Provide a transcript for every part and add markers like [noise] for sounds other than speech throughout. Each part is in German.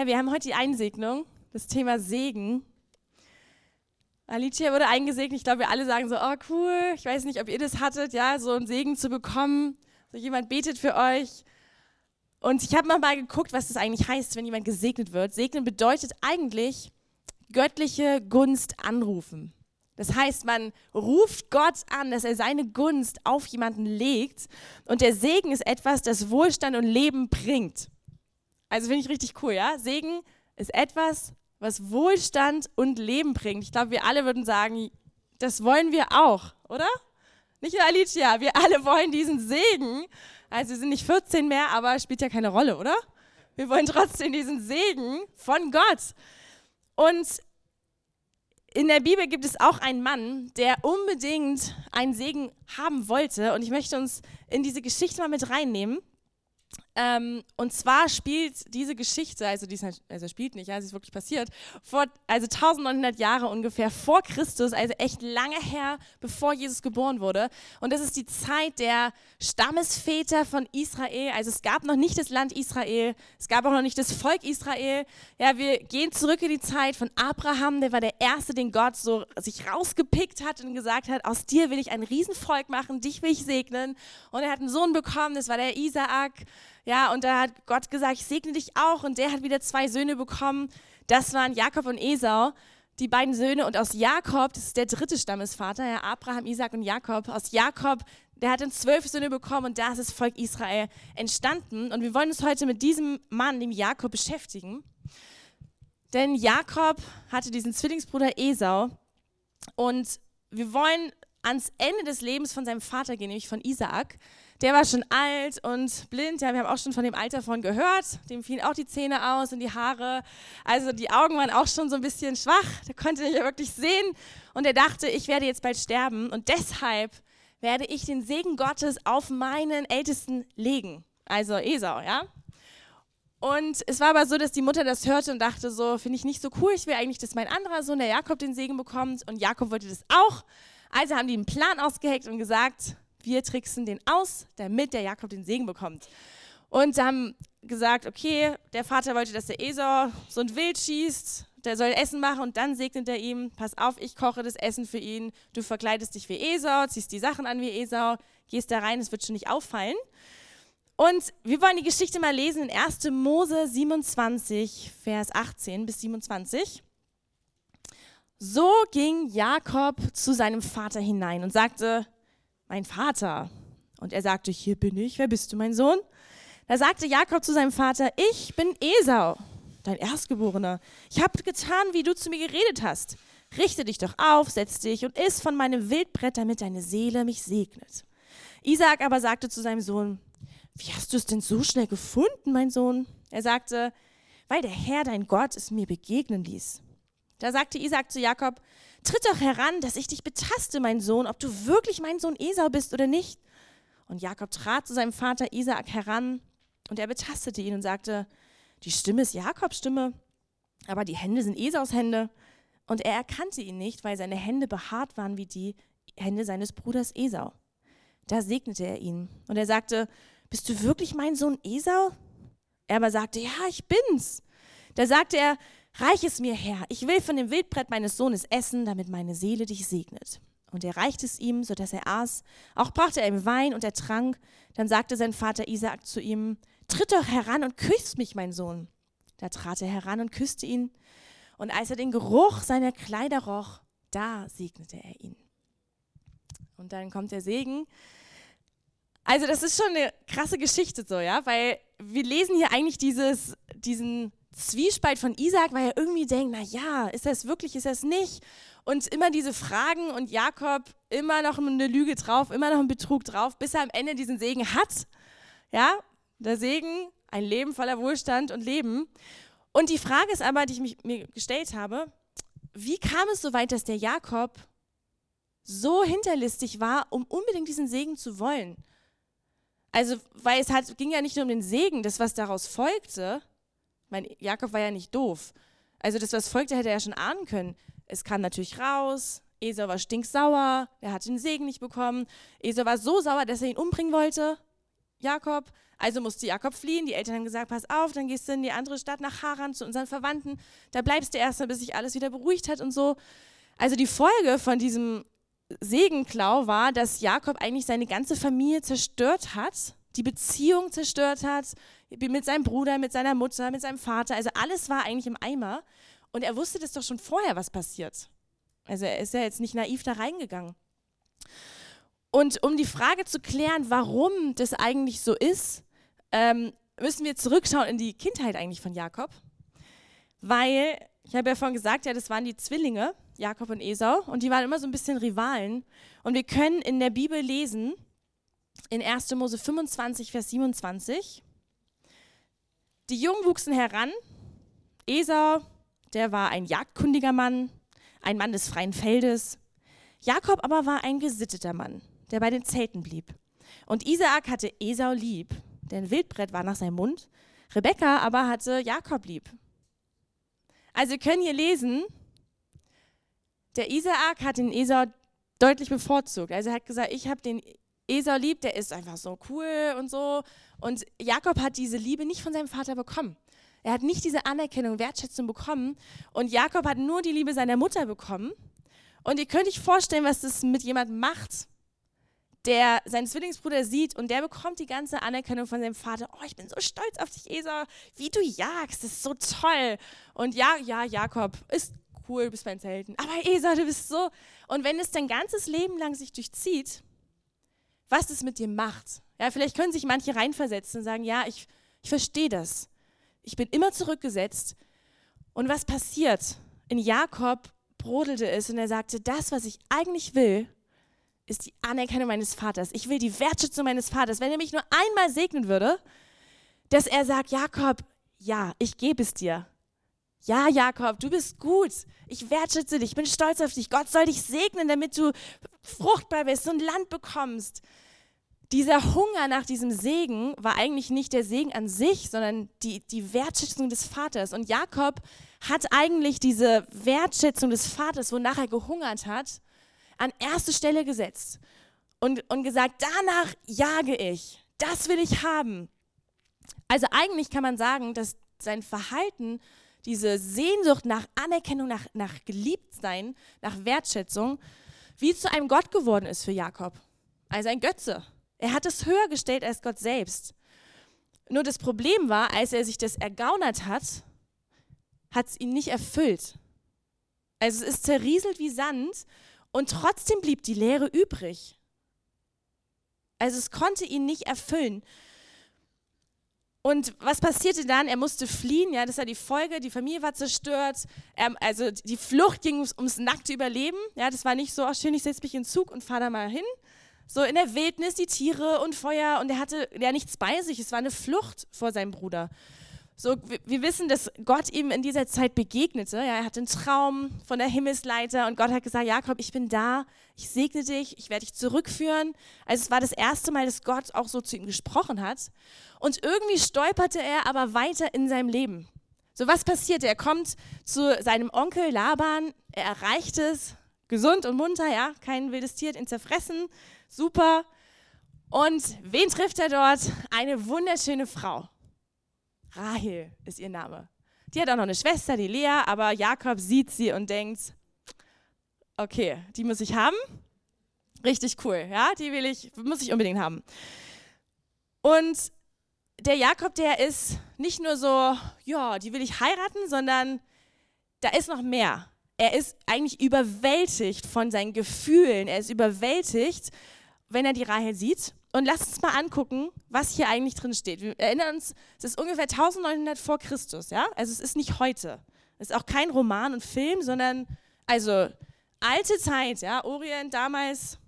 Ja, wir haben heute die Einsegnung, das Thema Segen. Alicia wurde eingesegnet. Ich glaube, wir alle sagen so, oh cool, ich weiß nicht, ob ihr das hattet, ja, so einen Segen zu bekommen. So jemand betet für euch. Und ich habe mal geguckt, was das eigentlich heißt, wenn jemand gesegnet wird. Segnen bedeutet eigentlich göttliche Gunst anrufen. Das heißt, man ruft Gott an, dass er seine Gunst auf jemanden legt. Und der Segen ist etwas, das Wohlstand und Leben bringt. Also finde ich richtig cool, ja? Segen ist etwas, was Wohlstand und Leben bringt. Ich glaube, wir alle würden sagen, das wollen wir auch, oder? Nicht nur Alicia, wir alle [laughs] wollen diesen Segen. Also wir sind nicht 14 mehr, aber spielt ja keine Rolle, oder? Wir wollen trotzdem diesen Segen von Gott. Und in der Bibel gibt es auch einen Mann, der unbedingt einen Segen haben wollte. Und ich möchte uns in diese Geschichte mal mit reinnehmen. Ähm, und zwar spielt diese Geschichte, also, die ist, also spielt nicht, ja, es ist wirklich passiert, vor, also 1900 Jahre ungefähr vor Christus, also echt lange her, bevor Jesus geboren wurde. Und das ist die Zeit der Stammesväter von Israel. Also es gab noch nicht das Land Israel, es gab auch noch nicht das Volk Israel. Ja, wir gehen zurück in die Zeit von Abraham, der war der Erste, den Gott so sich rausgepickt hat und gesagt hat, aus dir will ich ein Riesenvolk machen, dich will ich segnen. Und er hat einen Sohn bekommen, das war der Isaak. Ja, und da hat Gott gesagt, ich segne dich auch. Und der hat wieder zwei Söhne bekommen. Das waren Jakob und Esau, die beiden Söhne. Und aus Jakob, das ist der dritte Stammesvater, ja, Abraham, Isaac und Jakob. Aus Jakob, der hat dann zwölf Söhne bekommen und da ist das Volk Israel entstanden. Und wir wollen uns heute mit diesem Mann, dem Jakob, beschäftigen. Denn Jakob hatte diesen Zwillingsbruder Esau. Und wir wollen ans Ende des Lebens von seinem Vater gehen, nämlich von Isaak der war schon alt und blind. Ja, wir haben auch schon von dem Alter von gehört. Dem fielen auch die Zähne aus und die Haare. Also die Augen waren auch schon so ein bisschen schwach. Der konnte nicht wirklich sehen. Und er dachte, ich werde jetzt bald sterben. Und deshalb werde ich den Segen Gottes auf meinen Ältesten legen. Also Esau, ja. Und es war aber so, dass die Mutter das hörte und dachte so, finde ich nicht so cool. Ich will eigentlich, dass mein anderer Sohn, der Jakob, den Segen bekommt. Und Jakob wollte das auch. Also haben die einen Plan ausgeheckt und gesagt, wir tricksen den aus, damit der Jakob den Segen bekommt. Und haben gesagt, okay, der Vater wollte, dass der Esau so ein Wild schießt, der soll Essen machen und dann segnet er ihm, pass auf, ich koche das Essen für ihn, du verkleidest dich wie Esau, ziehst die Sachen an wie Esau, gehst da rein, es wird schon nicht auffallen. Und wir wollen die Geschichte mal lesen in 1. Mose 27, Vers 18 bis 27. So ging Jakob zu seinem Vater hinein und sagte, mein Vater. Und er sagte, hier bin ich, wer bist du, mein Sohn? Da sagte Jakob zu seinem Vater, ich bin Esau, dein Erstgeborener. Ich habe getan, wie du zu mir geredet hast. Richte dich doch auf, setz dich und iss von meinem Wildbrett, damit deine Seele mich segnet. Isaac aber sagte zu seinem Sohn, wie hast du es denn so schnell gefunden, mein Sohn? Er sagte, weil der Herr, dein Gott, es mir begegnen ließ. Da sagte Isaac zu Jakob, Tritt doch heran, dass ich dich betaste, mein Sohn, ob du wirklich mein Sohn Esau bist oder nicht. Und Jakob trat zu seinem Vater Isaak heran und er betastete ihn und sagte, die Stimme ist Jakobs Stimme, aber die Hände sind Esaus Hände. Und er erkannte ihn nicht, weil seine Hände behaart waren wie die Hände seines Bruders Esau. Da segnete er ihn und er sagte, bist du wirklich mein Sohn Esau? Er aber sagte, ja, ich bin's. Da sagte er, Reich es mir her, ich will von dem Wildbrett meines Sohnes essen, damit meine Seele dich segnet. Und er reichte es ihm, so dass er aß. Auch brachte er ihm Wein und er trank. Dann sagte sein Vater Isaak zu ihm, tritt doch heran und küsst mich, mein Sohn. Da trat er heran und küsste ihn. Und als er den Geruch seiner Kleider roch, da segnete er ihn. Und dann kommt der Segen. Also das ist schon eine krasse Geschichte so, ja, weil wir lesen hier eigentlich dieses, diesen Zwiespalt von Isaac, weil er irgendwie denkt, na ja, ist das wirklich, ist das nicht? Und immer diese Fragen und Jakob immer noch eine Lüge drauf, immer noch ein Betrug drauf, bis er am Ende diesen Segen hat. Ja, der Segen, ein Leben voller Wohlstand und Leben. Und die Frage ist aber, die ich mich, mir gestellt habe, wie kam es so weit, dass der Jakob so hinterlistig war, um unbedingt diesen Segen zu wollen? Also, weil es hat, ging ja nicht nur um den Segen, das, was daraus folgte, mein Jakob war ja nicht doof. Also das, was folgte, hätte er ja schon ahnen können. Es kam natürlich raus, Esau war stinksauer, er hat den Segen nicht bekommen. Esau war so sauer, dass er ihn umbringen wollte. Jakob. Also musste Jakob fliehen. Die Eltern haben gesagt, pass auf, dann gehst du in die andere Stadt nach Haran zu unseren Verwandten. Da bleibst du erstmal, bis sich alles wieder beruhigt hat und so. Also die Folge von diesem Segenklau war, dass Jakob eigentlich seine ganze Familie zerstört hat, die Beziehung zerstört hat, mit seinem Bruder, mit seiner Mutter, mit seinem Vater. Also alles war eigentlich im Eimer. Und er wusste das doch schon vorher, was passiert. Also er ist ja jetzt nicht naiv da reingegangen. Und um die Frage zu klären, warum das eigentlich so ist, ähm, müssen wir zurückschauen in die Kindheit eigentlich von Jakob. Weil, ich habe ja vorhin gesagt, ja, das waren die Zwillinge, Jakob und Esau, und die waren immer so ein bisschen Rivalen. Und wir können in der Bibel lesen, in 1. Mose 25, Vers 27, die Jungen wuchsen heran. Esau, der war ein jagdkundiger Mann, ein Mann des freien Feldes. Jakob aber war ein gesitteter Mann, der bei den Zelten blieb. Und Isaak hatte Esau lieb, denn Wildbrett war nach seinem Mund. Rebekka aber hatte Jakob lieb. Also wir können hier lesen, der Isaak hat den Esau deutlich bevorzugt. Also er hat gesagt, ich habe den Esau lieb, der ist einfach so cool und so. Und Jakob hat diese Liebe nicht von seinem Vater bekommen. Er hat nicht diese Anerkennung, Wertschätzung bekommen. Und Jakob hat nur die Liebe seiner Mutter bekommen. Und ihr könnt euch vorstellen, was das mit jemandem macht, der seinen Zwillingsbruder sieht und der bekommt die ganze Anerkennung von seinem Vater. Oh, ich bin so stolz auf dich, Esau, wie du jagst, das ist so toll. Und ja, ja, Jakob ist cool, du bist mein Zelten. Aber Esau, du bist so. Und wenn es dein ganzes Leben lang sich durchzieht, was es mit dir macht. Ja, vielleicht können sich manche reinversetzen und sagen, ja, ich, ich verstehe das. Ich bin immer zurückgesetzt. Und was passiert? In Jakob brodelte es und er sagte, das, was ich eigentlich will, ist die Anerkennung meines Vaters. Ich will die Wertschätzung meines Vaters. Wenn er mich nur einmal segnen würde, dass er sagt, Jakob, ja, ich gebe es dir. Ja, Jakob, du bist gut. Ich wertschätze dich, ich bin stolz auf dich. Gott soll dich segnen, damit du fruchtbar bist und Land bekommst dieser Hunger nach diesem Segen war eigentlich nicht der Segen an sich, sondern die, die Wertschätzung des Vaters. Und Jakob hat eigentlich diese Wertschätzung des Vaters, wonach er gehungert hat, an erste Stelle gesetzt und, und gesagt, danach jage ich, das will ich haben. Also eigentlich kann man sagen, dass sein Verhalten, diese Sehnsucht nach Anerkennung, nach, nach Geliebtsein, nach Wertschätzung, wie zu einem Gott geworden ist für Jakob. Also ein Götze. Er hat es höher gestellt als Gott selbst. Nur das Problem war, als er sich das ergaunert hat, hat es ihn nicht erfüllt. Also es ist zerrieselt wie Sand und trotzdem blieb die Leere übrig. Also es konnte ihn nicht erfüllen. Und was passierte dann? Er musste fliehen, ja, das war die Folge, die Familie war zerstört, er, also die Flucht ging ums, ums nackte Überleben, ja, das war nicht so, ach schön, ich setze mich in den Zug und fahre da mal hin, so in der Wildnis die Tiere und Feuer und er hatte ja nichts bei sich. Es war eine Flucht vor seinem Bruder. So, wir wissen, dass Gott ihm in dieser Zeit begegnete. Ja, er hatte einen Traum von der Himmelsleiter und Gott hat gesagt, Jakob, ich bin da, ich segne dich, ich werde dich zurückführen. Also es war das erste Mal, dass Gott auch so zu ihm gesprochen hat. Und irgendwie stolperte er aber weiter in seinem Leben. So, was passiert? Er kommt zu seinem Onkel Laban, er erreicht es, gesund und munter, ja, kein wildes Tier ihn zerfressen, super. Und wen trifft er dort? Eine wunderschöne Frau. Rahel ist ihr Name. Die hat auch noch eine Schwester, die Lea, aber Jakob sieht sie und denkt, okay, die muss ich haben. Richtig cool, ja, die will ich, muss ich unbedingt haben. Und der Jakob, der ist nicht nur so, ja, die will ich heiraten, sondern da ist noch mehr. Er ist eigentlich überwältigt von seinen Gefühlen. Er ist überwältigt wenn er die Rahel sieht. Und lasst uns mal angucken, was hier eigentlich drin steht. Wir erinnern uns, es ist ungefähr 1900 vor Christus, ja? Also es ist nicht heute. Es ist auch kein Roman und Film, sondern also alte Zeit, ja? Orient damals,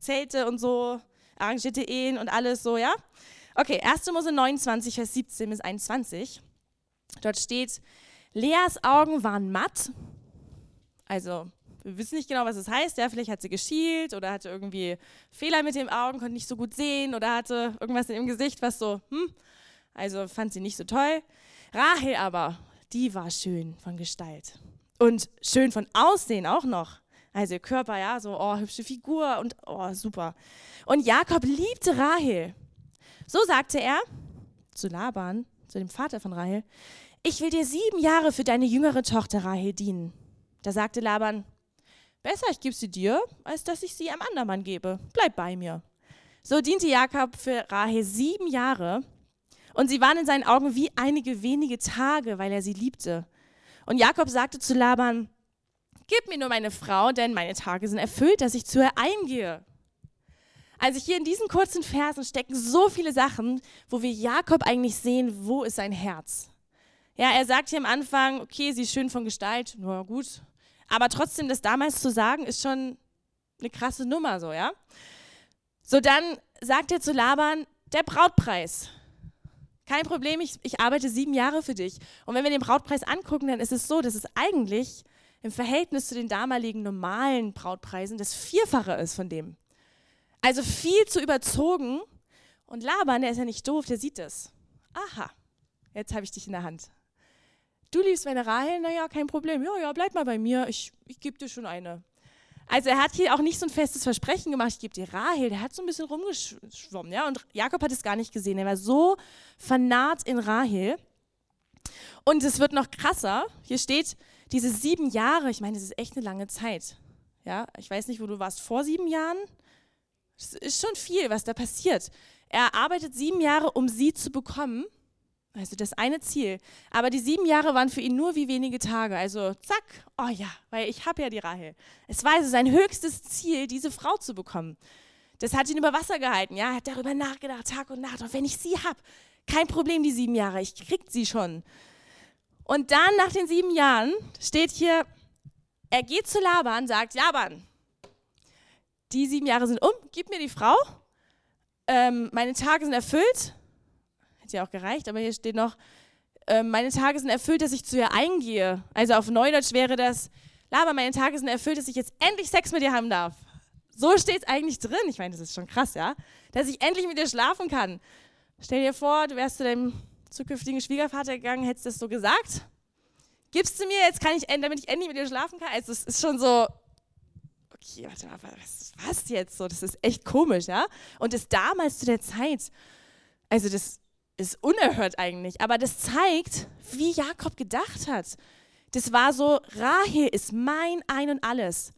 Zelte und so, arrangierte Ehen und alles so, ja? Okay, 1. Mose 29, Vers 17 bis 21. Dort steht, Leas Augen waren matt, also wir wissen nicht genau, was es das heißt. Ja, vielleicht hat sie geschielt oder hatte irgendwie Fehler mit den Augen, konnte nicht so gut sehen oder hatte irgendwas in ihrem Gesicht, was so, hm, also fand sie nicht so toll. Rahel aber, die war schön von Gestalt und schön von Aussehen auch noch. Also ihr Körper, ja, so, oh, hübsche Figur und oh, super. Und Jakob liebte Rahel. So sagte er zu Laban, zu dem Vater von Rahel, ich will dir sieben Jahre für deine jüngere Tochter Rahel dienen. Da sagte Laban, besser ich gebe sie dir, als dass ich sie einem anderen Mann gebe. Bleib bei mir. So diente Jakob für Rahel sieben Jahre und sie waren in seinen Augen wie einige wenige Tage, weil er sie liebte. Und Jakob sagte zu Laban, gib mir nur meine Frau, denn meine Tage sind erfüllt, dass ich zu ihr eingehe. Also hier in diesen kurzen Versen stecken so viele Sachen, wo wir Jakob eigentlich sehen, wo ist sein Herz. Ja, er sagt hier am Anfang, okay, sie ist schön von Gestalt, nur gut. Aber trotzdem, das damals zu sagen, ist schon eine krasse Nummer, so, ja. So, dann sagt er zu Laban, der Brautpreis. Kein Problem, ich, ich arbeite sieben Jahre für dich. Und wenn wir den Brautpreis angucken, dann ist es so, dass es eigentlich im Verhältnis zu den damaligen normalen Brautpreisen das Vierfache ist von dem. Also viel zu überzogen. Und Laban, der ist ja nicht doof, der sieht es. Aha, jetzt habe ich dich in der Hand. Du liebst meine Rahel? Naja, kein Problem. Ja, ja, bleib mal bei mir. Ich, ich gebe dir schon eine. Also er hat hier auch nicht so ein festes Versprechen gemacht, ich gebe dir Rahel, der hat so ein bisschen rumgeschwommen, ja, und Jakob hat es gar nicht gesehen, er war so vernarrt in Rahel. Und es wird noch krasser, hier steht, diese sieben Jahre, ich meine, das ist echt eine lange Zeit, ja, ich weiß nicht, wo du warst, vor sieben Jahren, das ist schon viel, was da passiert. Er arbeitet sieben Jahre, um sie zu bekommen. Also das eine Ziel. Aber die sieben Jahre waren für ihn nur wie wenige Tage. Also zack, oh ja, weil ich habe ja die Rahel. Es war also sein höchstes Ziel, diese Frau zu bekommen. Das hat ihn über Wasser gehalten. Ja, er hat darüber nachgedacht, Tag und Nacht. Und wenn ich sie habe, kein Problem, die sieben Jahre, ich krieg sie schon. Und dann nach den sieben Jahren steht hier, er geht zu Laban, sagt, Laban, die sieben Jahre sind um, gib mir die Frau, ähm, meine Tage sind erfüllt, hätte ja auch gereicht, aber hier steht noch, ähm, meine Tage sind erfüllt, dass ich zu ihr eingehe. Also auf Neudeutsch wäre das, Laber, meine Tage sind erfüllt, dass ich jetzt endlich Sex mit dir haben darf. So steht es eigentlich drin. Ich meine, das ist schon krass, ja? Dass ich endlich mit dir schlafen kann. Stell dir vor, du wärst zu deinem zukünftigen Schwiegervater gegangen, hättest das so gesagt. Gibst du mir, jetzt kann ich, damit ich endlich mit dir schlafen kann. Also es ist schon so, okay, warte mal, was, was jetzt so? Das ist echt komisch, ja? Und das damals zu der Zeit, also das ist unerhört eigentlich, aber das zeigt, wie Jakob gedacht hat. Das war so, Rahel ist mein Ein und Alles.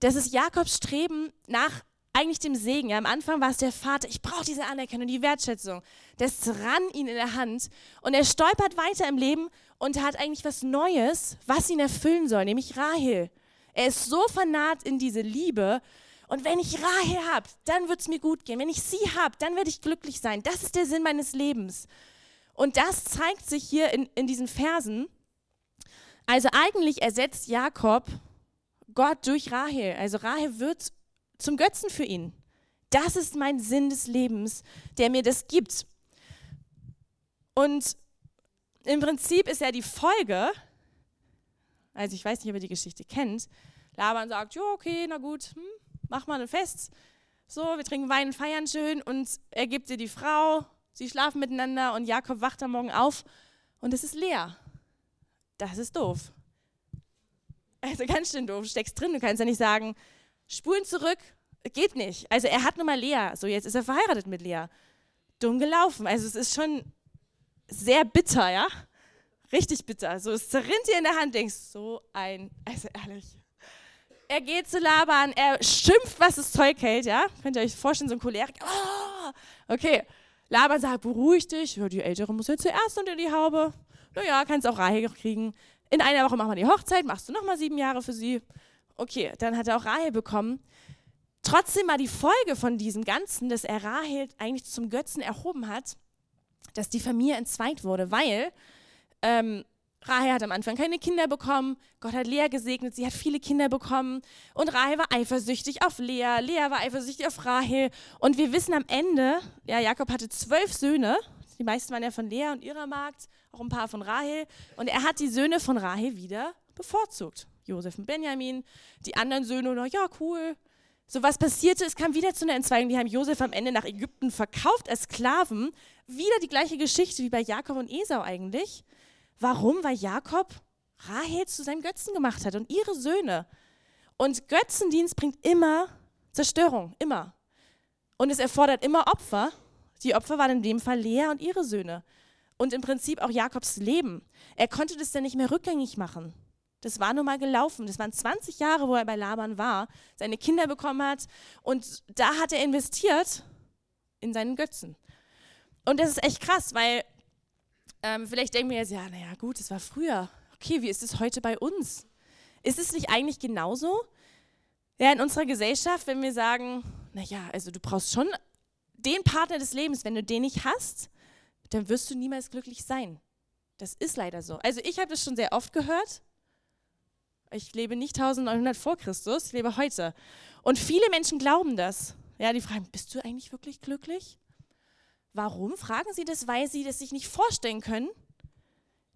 Das ist Jakobs Streben nach eigentlich dem Segen. Ja, am Anfang war es der Vater, ich brauche diese Anerkennung, die Wertschätzung. Das ran ihn in der Hand und er stolpert weiter im Leben und hat eigentlich was Neues, was ihn erfüllen soll, nämlich Rahel. Er ist so vernarrt in diese Liebe. Und wenn ich Rahel habe, dann wird es mir gut gehen. Wenn ich sie habe, dann werde ich glücklich sein. Das ist der Sinn meines Lebens. Und das zeigt sich hier in, in diesen Versen. Also eigentlich ersetzt Jakob Gott durch Rahel. Also Rahel wird zum Götzen für ihn. Das ist mein Sinn des Lebens, der mir das gibt. Und im Prinzip ist ja die Folge, also ich weiß nicht, ob ihr die Geschichte kennt. Laban sagt, ja, okay, na gut, hm, mach mal ein Fest. So, wir trinken Wein feiern schön und er gibt dir die Frau, sie schlafen miteinander und Jakob wacht am Morgen auf und es ist leer. Das ist doof. Also ganz schön doof, steckst drin, du kannst ja nicht sagen, spulen zurück, geht nicht. Also er hat nun mal Lea, so jetzt ist er verheiratet mit Lea. Dumm gelaufen, also es ist schon sehr bitter, ja richtig bitter. So, es zerrinnt dir in der Hand, denkst, so ein, also ehrlich. Er geht zu Laban, er schimpft, was das Zeug hält, ja? Könnt ihr euch vorstellen, so ein Cholerik. Oh, okay. Laban sagt, beruhig dich, ja, die Ältere muss ja zuerst unter die Haube. Naja, kannst auch Rahel kriegen. In einer Woche machen wir die Hochzeit, machst du nochmal sieben Jahre für sie. Okay, dann hat er auch Rahel bekommen. Trotzdem war die Folge von diesem Ganzen, dass er Rahel eigentlich zum Götzen erhoben hat, dass die Familie entzweit wurde, weil ähm, Rahel hat am Anfang keine Kinder bekommen. Gott hat Lea gesegnet, sie hat viele Kinder bekommen. Und Rahel war eifersüchtig auf Lea. Lea war eifersüchtig auf Rahel. Und wir wissen am Ende, ja, Jakob hatte zwölf Söhne. Die meisten waren ja von Lea und ihrer Magd, auch ein paar von Rahel. Und er hat die Söhne von Rahel wieder bevorzugt. Josef und Benjamin. Die anderen Söhne, na ja, cool. So was passierte, es kam wieder zu einer Entzweigung. Die haben Josef am Ende nach Ägypten verkauft als Sklaven. Wieder die gleiche Geschichte wie bei Jakob und Esau eigentlich. Warum? Weil Jakob Rahel zu seinem Götzen gemacht hat und ihre Söhne. Und Götzendienst bringt immer Zerstörung, immer. Und es erfordert immer Opfer. Die Opfer waren in dem Fall Lea und ihre Söhne. Und im Prinzip auch Jakobs Leben. Er konnte das dann nicht mehr rückgängig machen. Das war nun mal gelaufen. Das waren 20 Jahre, wo er bei Laban war, seine Kinder bekommen hat. Und da hat er investiert in seinen Götzen. Und das ist echt krass, weil ähm, vielleicht denken wir jetzt, ja, naja, gut, das war früher. Okay, wie ist es heute bei uns? Ist es nicht eigentlich genauso? Ja, in unserer Gesellschaft, wenn wir sagen, naja, also du brauchst schon den Partner des Lebens, wenn du den nicht hast, dann wirst du niemals glücklich sein. Das ist leider so. Also ich habe das schon sehr oft gehört. Ich lebe nicht 1900 vor Christus, ich lebe heute. Und viele Menschen glauben das. Ja, die fragen, bist du eigentlich wirklich glücklich? Warum? Fragen sie das, weil sie das sich nicht vorstellen können,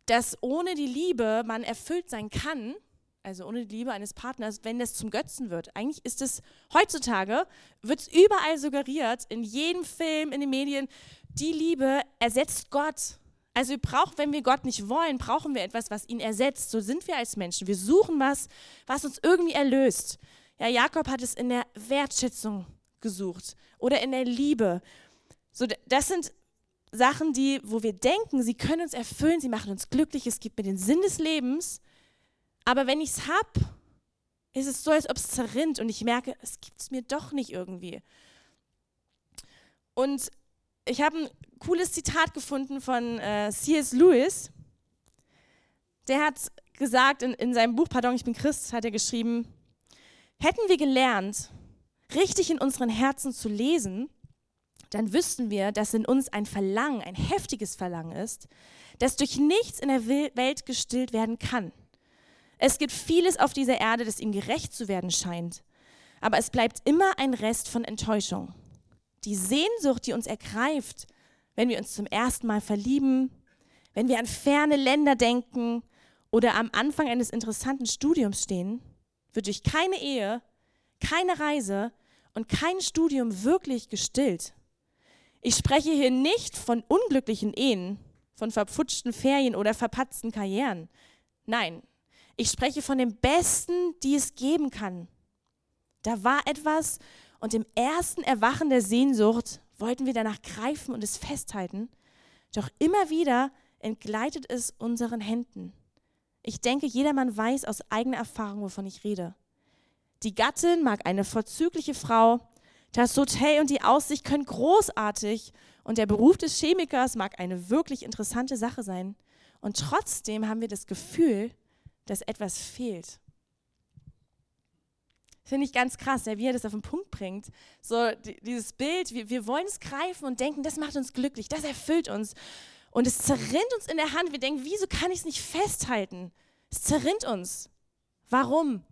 dass ohne die Liebe man erfüllt sein kann, also ohne die Liebe eines Partners, wenn das zum Götzen wird. Eigentlich ist es heutzutage, wird es überall suggeriert, in jedem Film, in den Medien, die Liebe ersetzt Gott. Also wir brauchen, wenn wir Gott nicht wollen, brauchen wir etwas, was ihn ersetzt. So sind wir als Menschen. Wir suchen was, was uns irgendwie erlöst. Ja, Jakob hat es in der Wertschätzung gesucht oder in der Liebe. So, das sind Sachen, die, wo wir denken, sie können uns erfüllen, sie machen uns glücklich, es gibt mir den Sinn des Lebens. Aber wenn ich es habe, ist es so, als ob es zerrinnt und ich merke, es gibt es mir doch nicht irgendwie. Und ich habe ein cooles Zitat gefunden von äh, C.S. Lewis. Der hat gesagt in, in seinem Buch, Pardon, ich bin Christ, hat er geschrieben, hätten wir gelernt, richtig in unseren Herzen zu lesen, dann wüssten wir, dass in uns ein Verlangen, ein heftiges Verlangen ist, das durch nichts in der Welt gestillt werden kann. Es gibt vieles auf dieser Erde, das ihm gerecht zu werden scheint, aber es bleibt immer ein Rest von Enttäuschung. Die Sehnsucht, die uns ergreift, wenn wir uns zum ersten Mal verlieben, wenn wir an ferne Länder denken oder am Anfang eines interessanten Studiums stehen, wird durch keine Ehe, keine Reise und kein Studium wirklich gestillt. Ich spreche hier nicht von unglücklichen Ehen, von verpfutschten Ferien oder verpatzten Karrieren. Nein, ich spreche von dem Besten, die es geben kann. Da war etwas und im ersten Erwachen der Sehnsucht wollten wir danach greifen und es festhalten. Doch immer wieder entgleitet es unseren Händen. Ich denke, jedermann weiß aus eigener Erfahrung, wovon ich rede. Die Gattin mag eine vorzügliche Frau, das Hotel und die Aussicht können großartig und der Beruf des Chemikers mag eine wirklich interessante Sache sein. Und trotzdem haben wir das Gefühl, dass etwas fehlt. Finde ich ganz krass, wie er das auf den Punkt bringt. So dieses Bild, wir, wir wollen es greifen und denken, das macht uns glücklich, das erfüllt uns. Und es zerrinnt uns in der Hand. Wir denken, wieso kann ich es nicht festhalten? Es zerrinnt uns. Warum?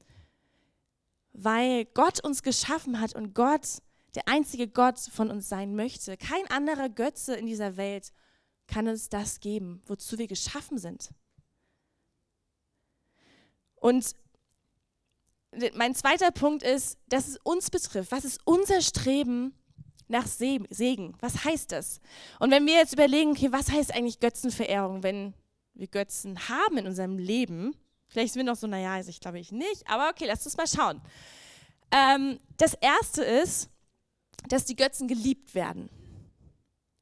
Weil Gott uns geschaffen hat und Gott der einzige Gott von uns sein möchte. Kein anderer Götze in dieser Welt kann uns das geben, wozu wir geschaffen sind. Und mein zweiter Punkt ist, dass es uns betrifft. Was ist unser Streben nach Segen? Was heißt das? Und wenn wir jetzt überlegen, okay, was heißt eigentlich Götzenverehrung, wenn wir Götzen haben in unserem Leben? Vielleicht sind wir noch so, naja, also ich glaube ich nicht, aber okay, lass uns mal schauen. Ähm, das erste ist, dass die Götzen geliebt werden.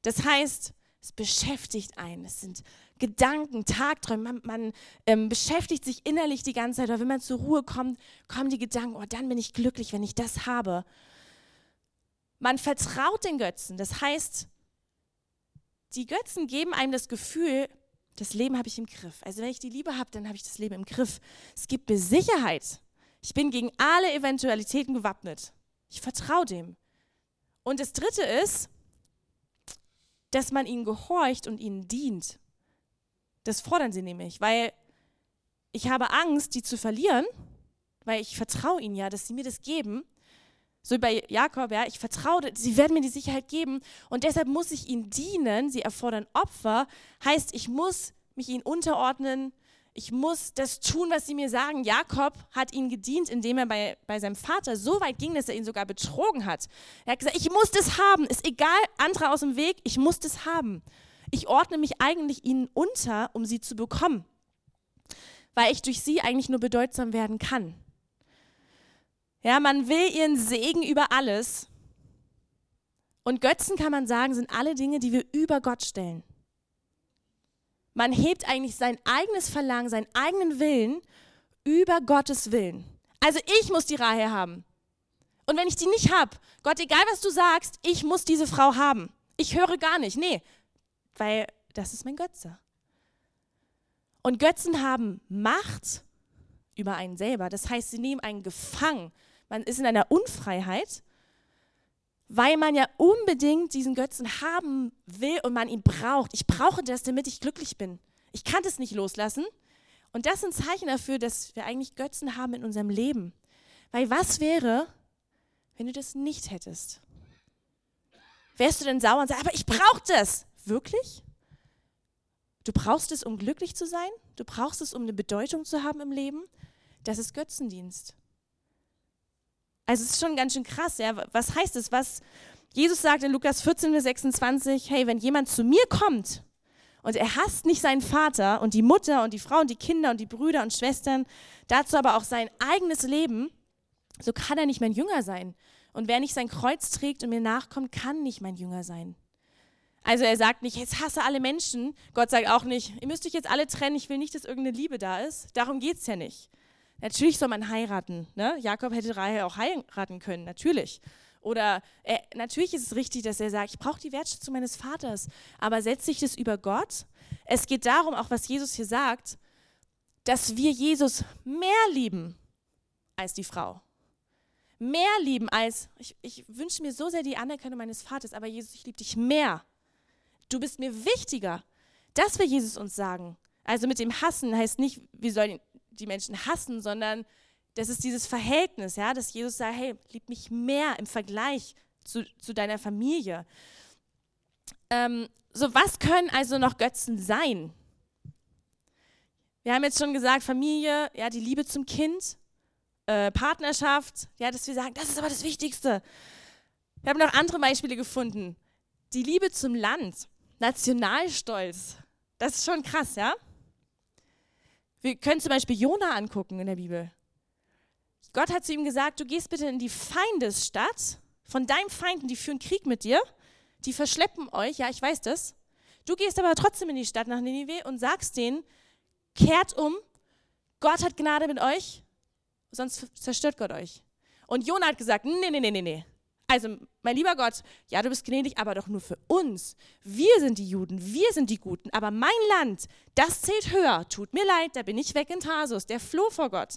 Das heißt, es beschäftigt einen. Es sind Gedanken, Tagträume. Man, man ähm, beschäftigt sich innerlich die ganze Zeit. Aber wenn man zur Ruhe kommt, kommen die Gedanken, oh, dann bin ich glücklich, wenn ich das habe. Man vertraut den Götzen. Das heißt, die Götzen geben einem das Gefühl, das Leben habe ich im Griff. Also wenn ich die Liebe habe, dann habe ich das Leben im Griff. Es gibt mir Sicherheit. Ich bin gegen alle Eventualitäten gewappnet. Ich vertraue dem. Und das Dritte ist, dass man ihnen gehorcht und ihnen dient. Das fordern sie nämlich, weil ich habe Angst, die zu verlieren, weil ich vertraue ihnen ja, dass sie mir das geben. So bei Jakob, ja, ich vertraue, sie werden mir die Sicherheit geben und deshalb muss ich ihnen dienen. Sie erfordern Opfer, heißt, ich muss mich ihnen unterordnen, ich muss das tun, was sie mir sagen. Jakob hat ihnen gedient, indem er bei, bei seinem Vater so weit ging, dass er ihn sogar betrogen hat. Er hat gesagt, ich muss das haben, ist egal, andere aus dem Weg, ich muss das haben. Ich ordne mich eigentlich ihnen unter, um sie zu bekommen, weil ich durch sie eigentlich nur bedeutsam werden kann. Ja, man will ihren Segen über alles. Und Götzen kann man sagen, sind alle Dinge, die wir über Gott stellen. Man hebt eigentlich sein eigenes Verlangen, seinen eigenen Willen über Gottes Willen. Also ich muss die Reihe haben. Und wenn ich die nicht habe, Gott, egal was du sagst, ich muss diese Frau haben. Ich höre gar nicht. Nee, weil das ist mein Götze. Und Götzen haben Macht über einen selber. Das heißt, sie nehmen einen gefangen. Man ist in einer Unfreiheit, weil man ja unbedingt diesen Götzen haben will und man ihn braucht. Ich brauche das, damit ich glücklich bin. Ich kann das nicht loslassen. Und das sind Zeichen dafür, dass wir eigentlich Götzen haben in unserem Leben. Weil was wäre, wenn du das nicht hättest? Wärst du denn sauer und sagst, aber ich brauche das? Wirklich? Du brauchst es, um glücklich zu sein? Du brauchst es, um eine Bedeutung zu haben im Leben? Das ist Götzendienst. Also es ist schon ganz schön krass, ja. Was heißt es? Was Jesus sagt in Lukas 14, 26, hey, wenn jemand zu mir kommt und er hasst nicht seinen Vater und die Mutter und die Frau und die Kinder und die Brüder und Schwestern, dazu aber auch sein eigenes Leben, so kann er nicht mein Jünger sein. Und wer nicht sein Kreuz trägt und mir nachkommt, kann nicht mein Jünger sein. Also er sagt nicht, jetzt hasse alle Menschen. Gott sagt auch nicht, ihr müsst euch jetzt alle trennen, ich will nicht, dass irgendeine Liebe da ist. Darum geht es ja nicht. Natürlich soll man heiraten. Ne? Jakob hätte Rahel auch heiraten können, natürlich. Oder er, natürlich ist es richtig, dass er sagt, ich brauche die Wertschätzung meines Vaters. Aber setzt sich das über Gott? Es geht darum, auch was Jesus hier sagt, dass wir Jesus mehr lieben als die Frau. Mehr lieben als, ich, ich wünsche mir so sehr die Anerkennung meines Vaters, aber Jesus, ich liebe dich mehr. Du bist mir wichtiger. Das will Jesus uns sagen. Also mit dem Hassen heißt nicht, wir sollen die Menschen hassen, sondern das ist dieses Verhältnis, ja, dass Jesus sagt, hey, lieb mich mehr im Vergleich zu, zu deiner Familie. Ähm, so, was können also noch Götzen sein? Wir haben jetzt schon gesagt, Familie, ja, die Liebe zum Kind, äh, Partnerschaft, ja, dass wir sagen, das ist aber das Wichtigste. Wir haben noch andere Beispiele gefunden. Die Liebe zum Land, Nationalstolz, das ist schon krass, ja? Wir können zum Beispiel Jona angucken in der Bibel. Gott hat zu ihm gesagt, du gehst bitte in die Feindesstadt von deinem Feinden, die führen Krieg mit dir, die verschleppen euch, ja, ich weiß das. Du gehst aber trotzdem in die Stadt nach Ninive und sagst denen, kehrt um, Gott hat Gnade mit euch, sonst zerstört Gott euch. Und Jona hat gesagt, nee, nee, nee, nee, nee. Also, mein lieber Gott, ja, du bist gnädig, aber doch nur für uns. Wir sind die Juden, wir sind die Guten, aber mein Land, das zählt höher. Tut mir leid, da bin ich weg in Tarsus, der floh vor Gott.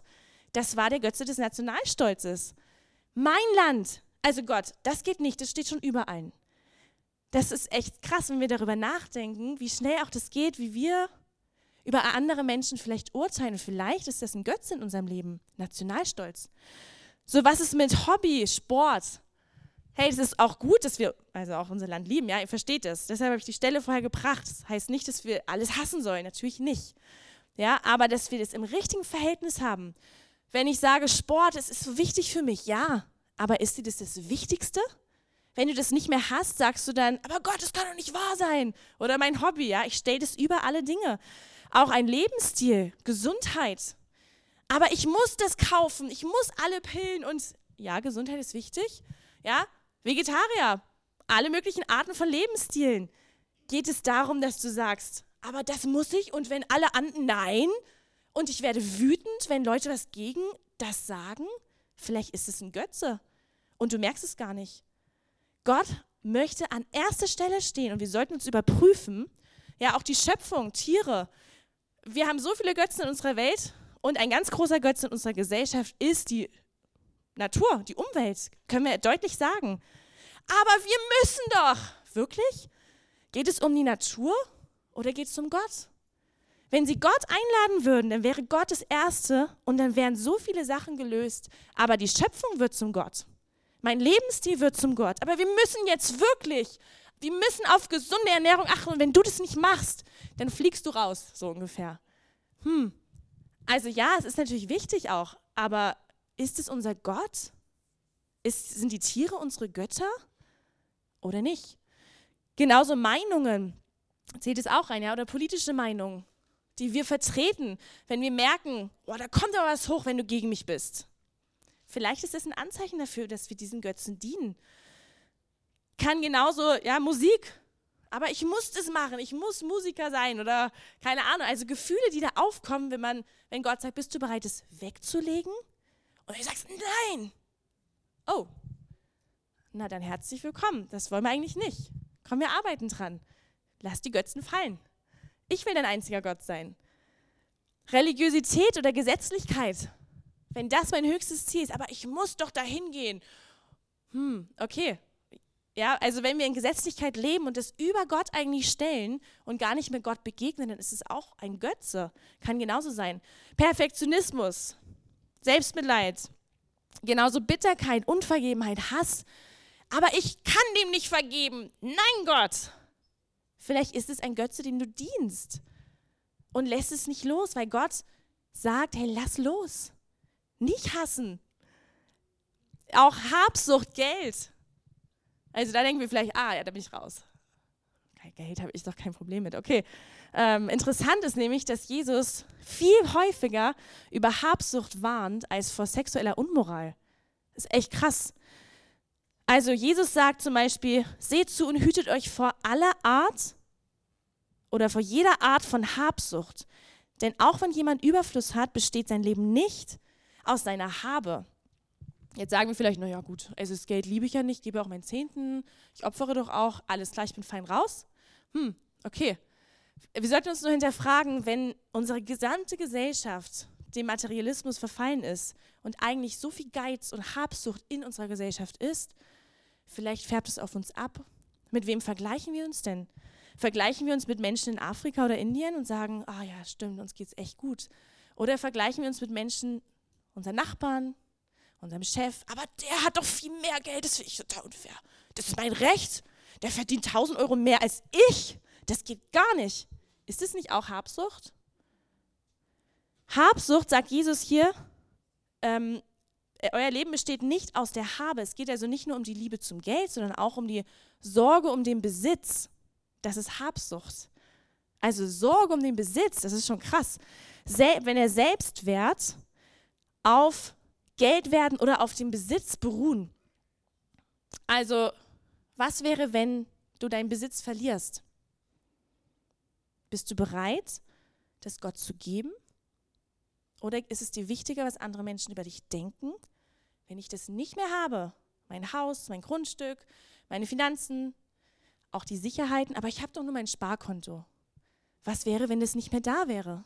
Das war der Götze des Nationalstolzes. Mein Land, also Gott, das geht nicht, das steht schon überall. Das ist echt krass, wenn wir darüber nachdenken, wie schnell auch das geht, wie wir über andere Menschen vielleicht urteilen. vielleicht ist das ein Götze in unserem Leben, Nationalstolz. So, was ist mit Hobby, Sport? Hey, es ist auch gut, dass wir, also auch unser Land lieben, ja, ihr versteht das. Deshalb habe ich die Stelle vorher gebracht. Das heißt nicht, dass wir alles hassen sollen, natürlich nicht. Ja, aber dass wir das im richtigen Verhältnis haben. Wenn ich sage, Sport, es ist so wichtig für mich, ja, aber ist dir das das Wichtigste? Wenn du das nicht mehr hast, sagst du dann, aber Gott, das kann doch nicht wahr sein. Oder mein Hobby, ja, ich stelle das über alle Dinge. Auch ein Lebensstil, Gesundheit. Aber ich muss das kaufen, ich muss alle Pillen und ja, Gesundheit ist wichtig, ja, Vegetarier, alle möglichen Arten von Lebensstilen. Geht es darum, dass du sagst, aber das muss ich und wenn alle anderen nein und ich werde wütend, wenn Leute was gegen das sagen? Vielleicht ist es ein Götze und du merkst es gar nicht. Gott möchte an erster Stelle stehen und wir sollten uns überprüfen, ja, auch die Schöpfung, Tiere. Wir haben so viele Götzen in unserer Welt und ein ganz großer Götze in unserer Gesellschaft ist die Natur, die Umwelt, können wir deutlich sagen. Aber wir müssen doch. Wirklich? Geht es um die Natur oder geht es um Gott? Wenn sie Gott einladen würden, dann wäre Gott das Erste und dann wären so viele Sachen gelöst. Aber die Schöpfung wird zum Gott. Mein Lebensstil wird zum Gott. Aber wir müssen jetzt wirklich, wir müssen auf gesunde Ernährung achten. Und wenn du das nicht machst, dann fliegst du raus, so ungefähr. Hm. Also ja, es ist natürlich wichtig auch, aber ist es unser Gott? Ist, sind die Tiere unsere Götter oder nicht? Genauso Meinungen zählt es auch rein, ja, oder politische Meinungen, die wir vertreten, wenn wir merken, oh, da kommt aber was hoch, wenn du gegen mich bist. Vielleicht ist das ein Anzeichen dafür, dass wir diesen Götzen dienen. kann genauso, ja, Musik. Aber ich muss das machen, ich muss Musiker sein oder keine Ahnung. Also Gefühle, die da aufkommen, wenn man, wenn Gott sagt, bist du bereit, es wegzulegen? Und du sagst, nein. Oh, na dann herzlich willkommen. Das wollen wir eigentlich nicht. Komm, wir arbeiten dran. Lass die Götzen fallen. Ich will dein einziger Gott sein. Religiosität oder Gesetzlichkeit, wenn das mein höchstes Ziel ist, aber ich muss doch dahin gehen. Hm, okay. Ja, also wenn wir in Gesetzlichkeit leben und es über Gott eigentlich stellen und gar nicht mehr Gott begegnen, dann ist es auch ein Götze. Kann genauso sein. Perfektionismus, Selbstmitleid, genauso Bitterkeit, Unvergebenheit, Hass. Aber ich kann dem nicht vergeben. Nein, Gott. Vielleicht ist es ein Götze, dem du dienst und lässt es nicht los, weil Gott sagt, hey, lass los. Nicht hassen. Auch Habsucht, Geld. Also da denken wir vielleicht, ah, ja, da bin ich raus. Geld habe ich doch kein Problem mit. Okay. Ähm, interessant ist nämlich, dass Jesus viel häufiger über Habsucht warnt als vor sexueller Unmoral. Das ist echt krass. Also Jesus sagt zum Beispiel, seht zu und hütet euch vor aller Art oder vor jeder Art von Habsucht. Denn auch wenn jemand Überfluss hat, besteht sein Leben nicht aus seiner Habe. Jetzt sagen wir vielleicht, naja gut, also das Geld liebe ich ja nicht, gebe auch meinen Zehnten, ich opfere doch auch, alles klar, ich bin fein raus. Hm, okay. Wir sollten uns nur hinterfragen, wenn unsere gesamte Gesellschaft dem Materialismus verfallen ist und eigentlich so viel Geiz und Habsucht in unserer Gesellschaft ist, vielleicht färbt es auf uns ab. Mit wem vergleichen wir uns denn? Vergleichen wir uns mit Menschen in Afrika oder Indien und sagen, ah ja, stimmt, uns geht es echt gut. Oder vergleichen wir uns mit Menschen, unseren Nachbarn, unserem Chef, aber der hat doch viel mehr Geld, das finde ich total unfair. Das ist mein Recht. Der verdient 1000 Euro mehr als ich. Das geht gar nicht. Ist das nicht auch Habsucht? Habsucht, sagt Jesus hier, ähm, euer Leben besteht nicht aus der Habe. Es geht also nicht nur um die Liebe zum Geld, sondern auch um die Sorge um den Besitz. Das ist Habsucht. Also Sorge um den Besitz, das ist schon krass. Sel wenn der Selbstwert auf Geld werden oder auf dem Besitz beruhen. Also, was wäre, wenn du deinen Besitz verlierst? Bist du bereit, das Gott zu geben? Oder ist es dir wichtiger, was andere Menschen über dich denken? Wenn ich das nicht mehr habe, mein Haus, mein Grundstück, meine Finanzen, auch die Sicherheiten, aber ich habe doch nur mein Sparkonto. Was wäre, wenn das nicht mehr da wäre?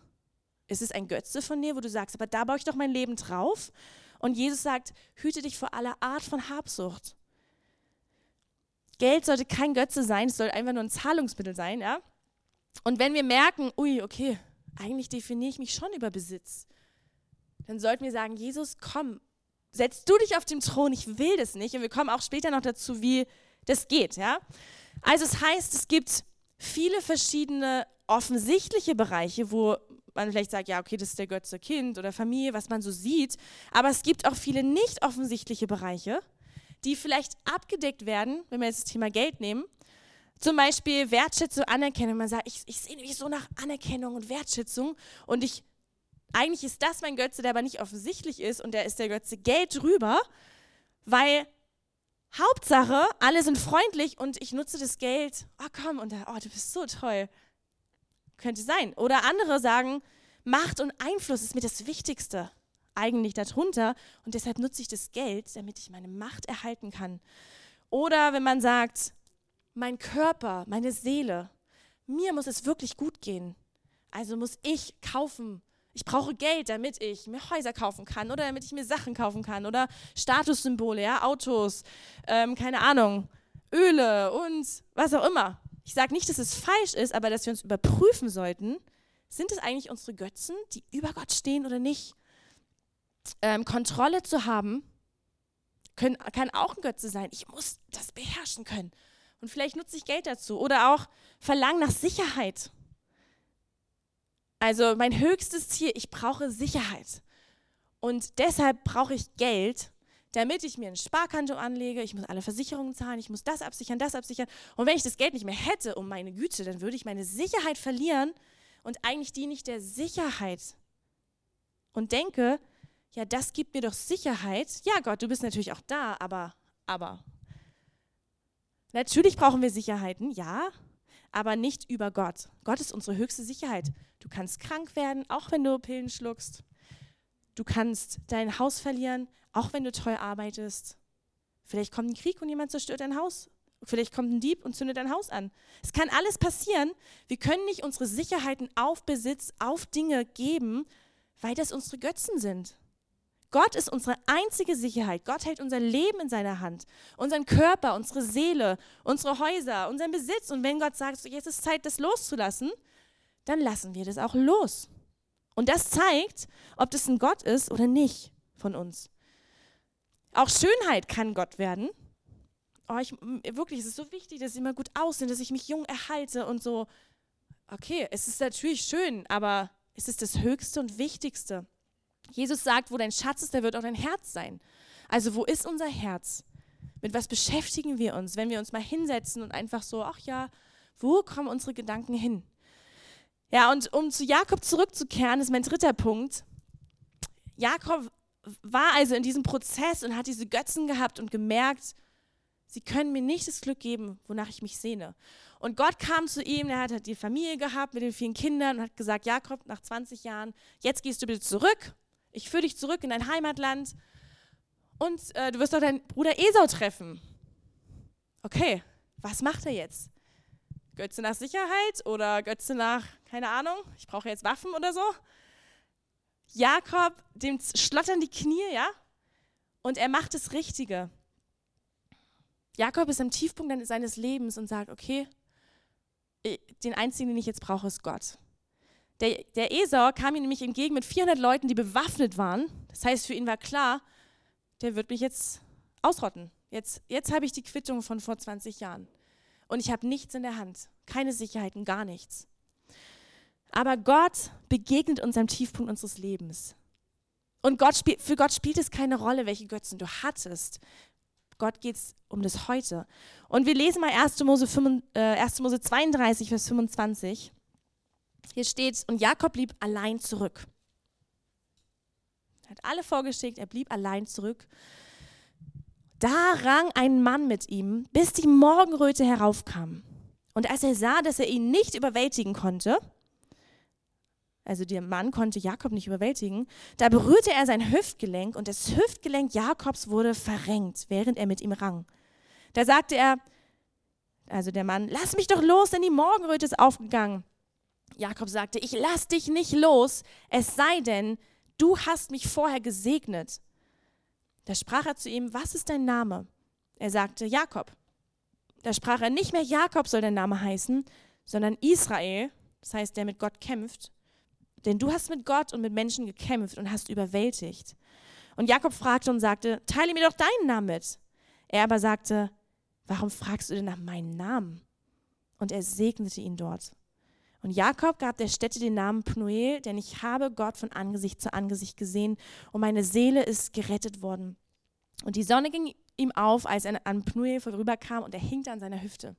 Ist es ein Götze von dir, wo du sagst, aber da baue ich doch mein Leben drauf und Jesus sagt, hüte dich vor aller Art von Habsucht. Geld sollte kein Götze sein, es soll einfach nur ein Zahlungsmittel sein, ja? Und wenn wir merken, ui, okay, eigentlich definiere ich mich schon über Besitz, dann sollten wir sagen, Jesus, komm, setz du dich auf den Thron, ich will das nicht. Und wir kommen auch später noch dazu, wie das geht, ja? Also es heißt, es gibt viele verschiedene offensichtliche Bereiche, wo man vielleicht sagt, ja, okay, das ist der Götze Kind oder Familie, was man so sieht. Aber es gibt auch viele nicht offensichtliche Bereiche, die vielleicht abgedeckt werden, wenn wir jetzt das Thema Geld nehmen. Zum Beispiel Wertschätzung, Anerkennung. Man sagt, ich, ich sehe mich so nach Anerkennung und Wertschätzung und ich, eigentlich ist das mein Götze, der aber nicht offensichtlich ist und der ist der Götze Geld drüber, weil Hauptsache, alle sind freundlich und ich nutze das Geld. Oh komm, und da, oh, du bist so toll. Könnte sein. Oder andere sagen, Macht und Einfluss ist mir das Wichtigste eigentlich darunter und deshalb nutze ich das Geld, damit ich meine Macht erhalten kann. Oder wenn man sagt, mein Körper, meine Seele, mir muss es wirklich gut gehen. Also muss ich kaufen. Ich brauche Geld, damit ich mir Häuser kaufen kann oder damit ich mir Sachen kaufen kann oder Statussymbole, ja, Autos, ähm, keine Ahnung, Öle und was auch immer. Ich sage nicht, dass es falsch ist, aber dass wir uns überprüfen sollten, sind es eigentlich unsere Götzen, die über Gott stehen oder nicht? Ähm, Kontrolle zu haben, können, kann auch ein Götze sein. Ich muss das beherrschen können. Und vielleicht nutze ich Geld dazu. Oder auch Verlangen nach Sicherheit. Also mein höchstes Ziel, ich brauche Sicherheit. Und deshalb brauche ich Geld, damit ich mir ein Sparkonto anlege, ich muss alle Versicherungen zahlen, ich muss das absichern, das absichern. Und wenn ich das Geld nicht mehr hätte, um meine Güte, dann würde ich meine Sicherheit verlieren und eigentlich diene ich der Sicherheit. Und denke, ja, das gibt mir doch Sicherheit. Ja, Gott, du bist natürlich auch da, aber, aber. Natürlich brauchen wir Sicherheiten, ja, aber nicht über Gott. Gott ist unsere höchste Sicherheit. Du kannst krank werden, auch wenn du Pillen schluckst. Du kannst dein Haus verlieren, auch wenn du toll arbeitest. Vielleicht kommt ein Krieg und jemand zerstört dein Haus. Vielleicht kommt ein Dieb und zündet dein Haus an. Es kann alles passieren. Wir können nicht unsere Sicherheiten auf Besitz, auf Dinge geben, weil das unsere Götzen sind. Gott ist unsere einzige Sicherheit. Gott hält unser Leben in seiner Hand, unseren Körper, unsere Seele, unsere Häuser, unseren Besitz. Und wenn Gott sagt, jetzt ist Zeit, das loszulassen, dann lassen wir das auch los. Und das zeigt, ob das ein Gott ist oder nicht von uns. Auch Schönheit kann Gott werden. Oh, ich, wirklich, es ist so wichtig, dass ich immer gut aussehe, dass ich mich jung erhalte und so. Okay, es ist natürlich schön, aber es ist das Höchste und Wichtigste. Jesus sagt, wo dein Schatz ist, da wird auch dein Herz sein. Also wo ist unser Herz? Mit was beschäftigen wir uns, wenn wir uns mal hinsetzen und einfach so, ach ja, wo kommen unsere Gedanken hin? Ja, und um zu Jakob zurückzukehren, ist mein dritter Punkt. Jakob war also in diesem Prozess und hat diese Götzen gehabt und gemerkt, sie können mir nicht das Glück geben, wonach ich mich sehne. Und Gott kam zu ihm, er hat die Familie gehabt mit den vielen Kindern und hat gesagt, Jakob, nach 20 Jahren, jetzt gehst du bitte zurück. Ich führe dich zurück in dein Heimatland und äh, du wirst doch deinen Bruder Esau treffen. Okay, was macht er jetzt? Götze nach Sicherheit oder Götze nach, keine Ahnung, ich brauche jetzt Waffen oder so. Jakob, dem schlottern die Knie, ja? Und er macht das Richtige. Jakob ist am Tiefpunkt seines Lebens und sagt, okay, den einzigen, den ich jetzt brauche, ist Gott. Der, der Esau kam ihm nämlich entgegen mit 400 Leuten, die bewaffnet waren. Das heißt, für ihn war klar, der wird mich jetzt ausrotten. Jetzt, jetzt habe ich die Quittung von vor 20 Jahren und ich habe nichts in der Hand, keine Sicherheiten, gar nichts. Aber Gott begegnet uns am Tiefpunkt unseres Lebens. Und Gott spiel, für Gott spielt es keine Rolle, welche Götzen du hattest. Gott geht es um das Heute. Und wir lesen mal 1. Mose, 5, äh, 1. Mose 32, Vers 25. Hier steht, und Jakob blieb allein zurück. Er hat alle vorgeschickt, er blieb allein zurück. Da rang ein Mann mit ihm, bis die Morgenröte heraufkam. Und als er sah, dass er ihn nicht überwältigen konnte, also der Mann konnte Jakob nicht überwältigen, da berührte er sein Hüftgelenk und das Hüftgelenk Jakobs wurde verrenkt, während er mit ihm rang. Da sagte er, also der Mann, lass mich doch los, denn die Morgenröte ist aufgegangen. Jakob sagte, ich lass dich nicht los, es sei denn, du hast mich vorher gesegnet. Da sprach er zu ihm, was ist dein Name? Er sagte, Jakob. Da sprach er, nicht mehr Jakob soll dein Name heißen, sondern Israel, das heißt, der mit Gott kämpft. Denn du hast mit Gott und mit Menschen gekämpft und hast überwältigt. Und Jakob fragte und sagte, teile mir doch deinen Namen mit. Er aber sagte, warum fragst du denn nach meinem Namen? Und er segnete ihn dort. Und Jakob gab der Stätte den Namen Pnuel, denn ich habe Gott von Angesicht zu Angesicht gesehen und meine Seele ist gerettet worden. Und die Sonne ging ihm auf, als er an Pnuel vorüberkam und er hinkte an seiner Hüfte.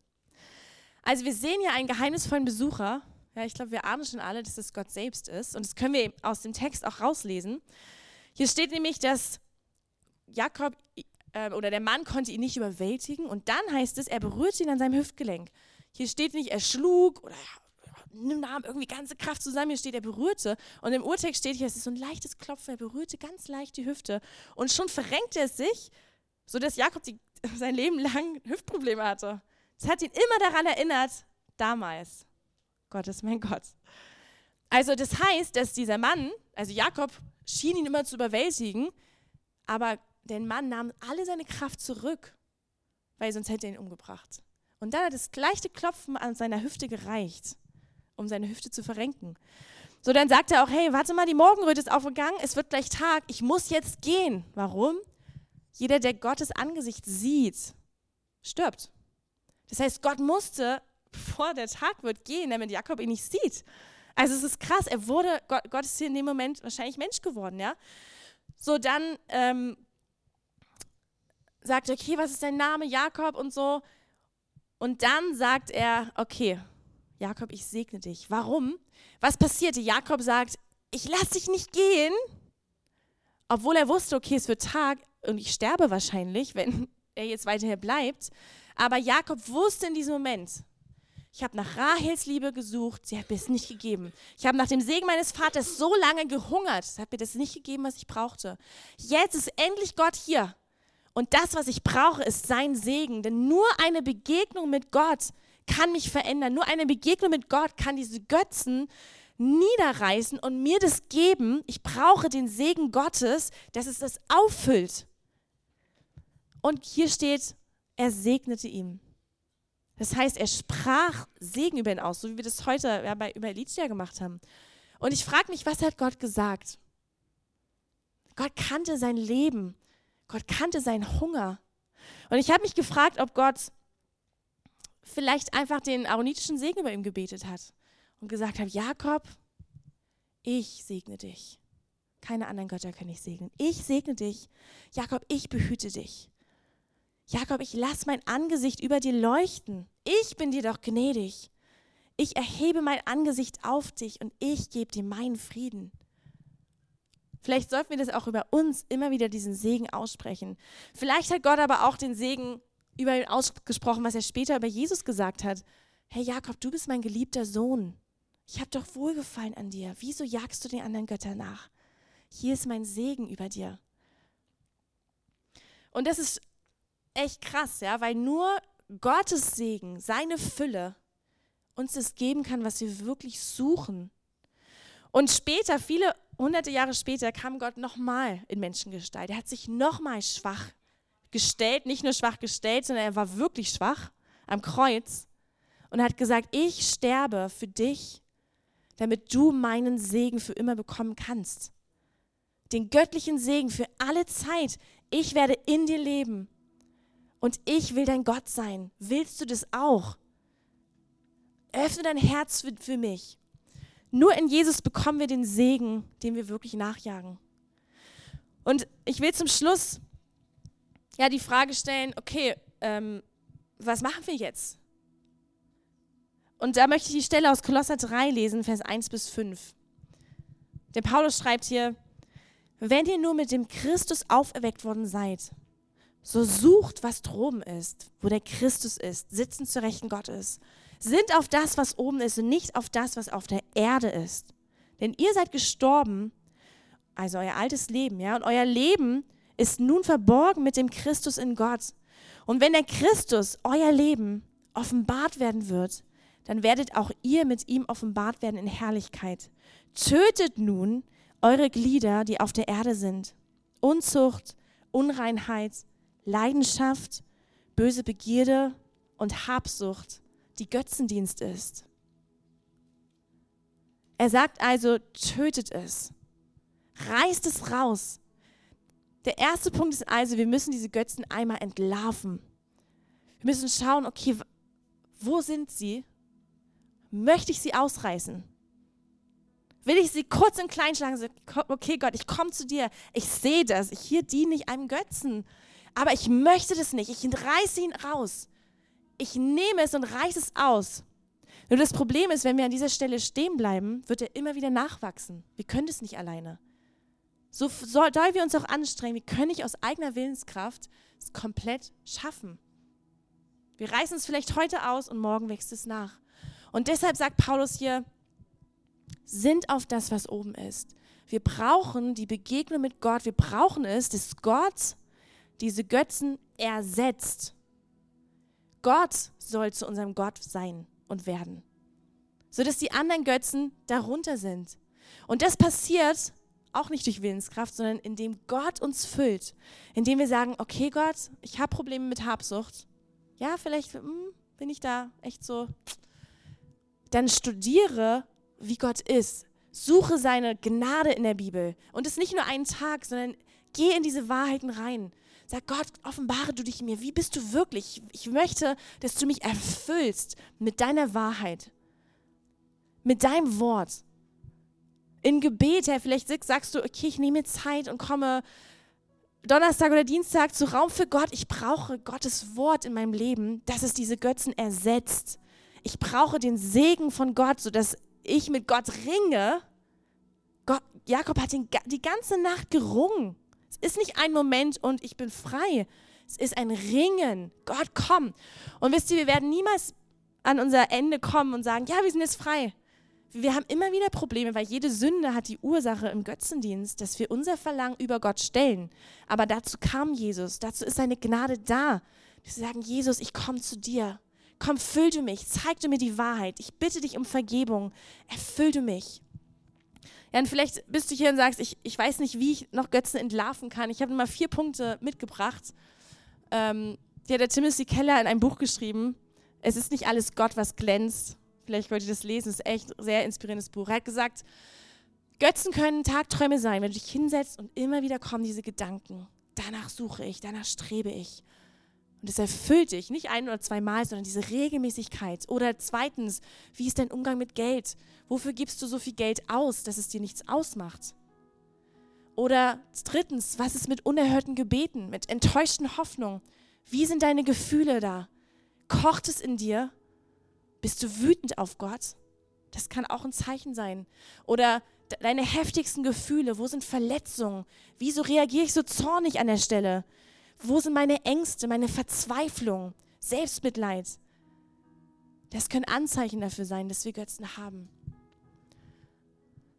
Also wir sehen hier einen geheimnisvollen Besucher. Ja, ich glaube, wir ahnen schon alle, dass es Gott selbst ist. Und das können wir aus dem Text auch rauslesen. Hier steht nämlich, dass Jakob äh, oder der Mann konnte ihn nicht überwältigen. Und dann heißt es, er berührte ihn an seinem Hüftgelenk. Hier steht nicht, er schlug oder nahm irgendwie ganze Kraft zusammen. Hier steht, er berührte. Und im Urtext steht hier, es ist so ein leichtes Klopfen. Er berührte ganz leicht die Hüfte. Und schon verrenkte er sich, sodass Jakob die, [laughs] sein Leben lang Hüftprobleme hatte. Das hat ihn immer daran erinnert, damals. Gott ist mein Gott. Also das heißt, dass dieser Mann, also Jakob, schien ihn immer zu überwältigen, aber der Mann nahm alle seine Kraft zurück, weil sonst hätte er ihn umgebracht. Und dann hat das leichte Klopfen an seiner Hüfte gereicht um seine Hüfte zu verrenken. So, dann sagt er auch, hey, warte mal, die Morgenröte ist aufgegangen, es wird gleich Tag, ich muss jetzt gehen. Warum? Jeder, der Gottes Angesicht sieht, stirbt. Das heißt, Gott musste, bevor der Tag wird, gehen, damit Jakob ihn nicht sieht. Also es ist krass, er wurde, Gott, Gott ist hier in dem Moment wahrscheinlich Mensch geworden, ja. So, dann ähm, sagt er, okay, was ist dein Name, Jakob und so. Und dann sagt er, okay, Jakob, ich segne dich. Warum? Was passierte? Jakob sagt, ich lasse dich nicht gehen, obwohl er wusste, okay, es wird Tag und ich sterbe wahrscheinlich, wenn [laughs] er jetzt weiterhin bleibt. Aber Jakob wusste in diesem Moment, ich habe nach Rahels Liebe gesucht, sie hat mir es nicht gegeben. Ich habe nach dem Segen meines Vaters so lange gehungert, sie hat mir das nicht gegeben, was ich brauchte. Jetzt ist endlich Gott hier. Und das, was ich brauche, ist sein Segen. Denn nur eine Begegnung mit Gott kann mich verändern. Nur eine Begegnung mit Gott kann diese Götzen niederreißen und mir das geben. Ich brauche den Segen Gottes, dass es das auffüllt. Und hier steht, er segnete ihm. Das heißt, er sprach Segen über ihn aus, so wie wir das heute ja, bei, über Elicia gemacht haben. Und ich frage mich, was hat Gott gesagt? Gott kannte sein Leben. Gott kannte seinen Hunger. Und ich habe mich gefragt, ob Gott vielleicht einfach den aaronitischen Segen über ihm gebetet hat und gesagt hat, Jakob, ich segne dich. Keine anderen Götter können ich segnen. Ich segne dich. Jakob, ich behüte dich. Jakob, ich lass mein Angesicht über dir leuchten. Ich bin dir doch gnädig. Ich erhebe mein Angesicht auf dich und ich gebe dir meinen Frieden. Vielleicht sollten wir das auch über uns immer wieder diesen Segen aussprechen. Vielleicht hat Gott aber auch den Segen über ihn ausgesprochen, was er später über Jesus gesagt hat. Hey Jakob, du bist mein geliebter Sohn. Ich habe doch Wohlgefallen an dir. Wieso jagst du den anderen Göttern nach? Hier ist mein Segen über dir. Und das ist echt krass, ja, weil nur Gottes Segen, seine Fülle, uns das geben kann, was wir wirklich suchen. Und später, viele hunderte Jahre später, kam Gott nochmal in Menschengestalt. Er hat sich nochmal schwach gestellt, nicht nur schwach gestellt, sondern er war wirklich schwach am Kreuz und hat gesagt, ich sterbe für dich, damit du meinen Segen für immer bekommen kannst. Den göttlichen Segen für alle Zeit. Ich werde in dir leben und ich will dein Gott sein. Willst du das auch? Öffne dein Herz für, für mich. Nur in Jesus bekommen wir den Segen, den wir wirklich nachjagen. Und ich will zum Schluss ja die Frage stellen, okay, ähm, was machen wir jetzt? Und da möchte ich die Stelle aus Kolosser 3 lesen, Vers 1 bis 5. Der Paulus schreibt hier, wenn ihr nur mit dem Christus auferweckt worden seid, so sucht, was droben ist, wo der Christus ist, sitzend zur Rechten Gottes. Sind auf das, was oben ist und nicht auf das, was auf der Erde ist. Denn ihr seid gestorben, also euer altes Leben, ja, und euer Leben ist nun verborgen mit dem Christus in Gott. Und wenn der Christus, euer Leben, offenbart werden wird, dann werdet auch ihr mit ihm offenbart werden in Herrlichkeit. Tötet nun eure Glieder, die auf der Erde sind. Unzucht, Unreinheit, Leidenschaft, böse Begierde und Habsucht, die Götzendienst ist. Er sagt also, tötet es, reißt es raus. Der erste Punkt ist also, wir müssen diese Götzen einmal entlarven. Wir müssen schauen, okay, wo sind sie? Möchte ich sie ausreißen? Will ich sie kurz und klein schlagen? Okay, Gott, ich komme zu dir. Ich sehe das. Hier diene ich einem Götzen. Aber ich möchte das nicht. Ich reiße ihn raus. Ich nehme es und reiße es aus. Nur das Problem ist, wenn wir an dieser Stelle stehen bleiben, wird er immer wieder nachwachsen. Wir können das nicht alleine. So soll wir uns auch anstrengen, wir können nicht aus eigener Willenskraft es komplett schaffen. Wir reißen es vielleicht heute aus und morgen wächst es nach. Und deshalb sagt Paulus hier, sind auf das, was oben ist. Wir brauchen die Begegnung mit Gott. Wir brauchen es, dass Gott diese Götzen ersetzt. Gott soll zu unserem Gott sein und werden, sodass die anderen Götzen darunter sind. Und das passiert auch nicht durch Willenskraft, sondern indem Gott uns füllt, indem wir sagen, okay Gott, ich habe Probleme mit Habsucht. Ja, vielleicht hm, bin ich da echt so. Dann studiere, wie Gott ist. Suche seine Gnade in der Bibel. Und es nicht nur einen Tag, sondern geh in diese Wahrheiten rein. Sag Gott, offenbare du dich mir. Wie bist du wirklich? Ich möchte, dass du mich erfüllst mit deiner Wahrheit, mit deinem Wort. In Gebet, Herr, vielleicht sagst du, okay, ich nehme Zeit und komme Donnerstag oder Dienstag zu Raum für Gott. Ich brauche Gottes Wort in meinem Leben, dass es diese Götzen ersetzt. Ich brauche den Segen von Gott, sodass ich mit Gott ringe. Gott, Jakob hat den, die ganze Nacht gerungen. Es ist nicht ein Moment und ich bin frei. Es ist ein Ringen. Gott, komm. Und wisst ihr, wir werden niemals an unser Ende kommen und sagen, ja, wir sind jetzt frei. Wir haben immer wieder Probleme, weil jede Sünde hat die Ursache im Götzendienst, dass wir unser Verlangen über Gott stellen. Aber dazu kam Jesus, dazu ist seine Gnade da. Wir sagen, Jesus, ich komme zu dir. Komm, füll du mich, zeig du mir die Wahrheit. Ich bitte dich um Vergebung. Erfüll du mich. Ja, und vielleicht bist du hier und sagst, ich, ich weiß nicht, wie ich noch Götzen entlarven kann. Ich habe mal vier Punkte mitgebracht. Ähm, die hat der Timothy Keller in einem Buch geschrieben. Es ist nicht alles Gott, was glänzt. Vielleicht wollt ihr das lesen, das ist echt ein sehr inspirierendes Buch. Er hat gesagt, Götzen können Tagträume sein, wenn du dich hinsetzt und immer wieder kommen diese Gedanken. Danach suche ich, danach strebe ich. Und es erfüllt dich, nicht ein oder zweimal, sondern diese Regelmäßigkeit. Oder zweitens, wie ist dein Umgang mit Geld? Wofür gibst du so viel Geld aus, dass es dir nichts ausmacht? Oder drittens, was ist mit unerhörten Gebeten, mit enttäuschten Hoffnungen? Wie sind deine Gefühle da? Kocht es in dir? Bist du wütend auf Gott? Das kann auch ein Zeichen sein. Oder deine heftigsten Gefühle, wo sind Verletzungen? Wieso reagiere ich so zornig an der Stelle? Wo sind meine Ängste, meine Verzweiflung, Selbstmitleid? Das können Anzeichen dafür sein, dass wir Götzen haben.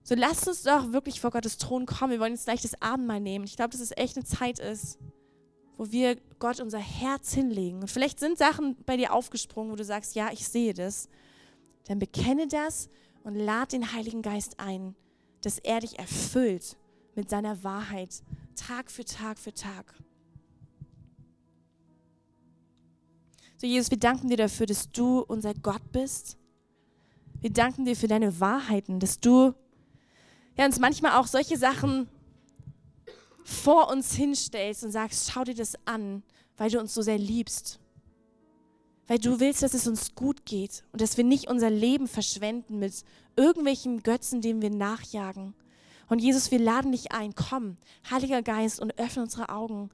So lasst uns doch wirklich vor Gottes Thron kommen. Wir wollen jetzt gleich das Abendmahl nehmen. Ich glaube, dass es echt eine Zeit ist, wo wir Gott unser Herz hinlegen. Und vielleicht sind Sachen bei dir aufgesprungen, wo du sagst, ja, ich sehe das. Dann bekenne das und lad den Heiligen Geist ein, dass er dich erfüllt mit seiner Wahrheit, Tag für Tag für Tag. So, Jesus, wir danken dir dafür, dass du unser Gott bist. Wir danken dir für deine Wahrheiten, dass du ja, uns manchmal auch solche Sachen vor uns hinstellst und sagst, schau dir das an, weil du uns so sehr liebst. Weil du willst, dass es uns gut geht und dass wir nicht unser Leben verschwenden mit irgendwelchen Götzen, denen wir nachjagen. Und Jesus, wir laden dich ein, komm, Heiliger Geist, und öffne unsere Augen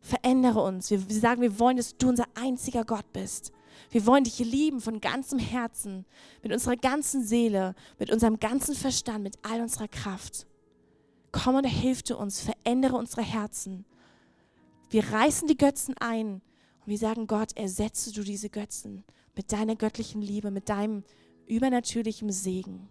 Verändere uns. Wir, sagen, wir wollen, dass du unser einziger Gott bist. Wir wollen dich lieben von ganzem Herzen, mit unserer ganzen Seele, mit unserem ganzen Verstand, mit all unserer Kraft. Komm und hilf du uns, verändere unsere Herzen. Wir reißen die Götzen ein und wir sagen, Gott, ersetze du diese Götzen mit deiner göttlichen Liebe, mit deinem übernatürlichen Segen.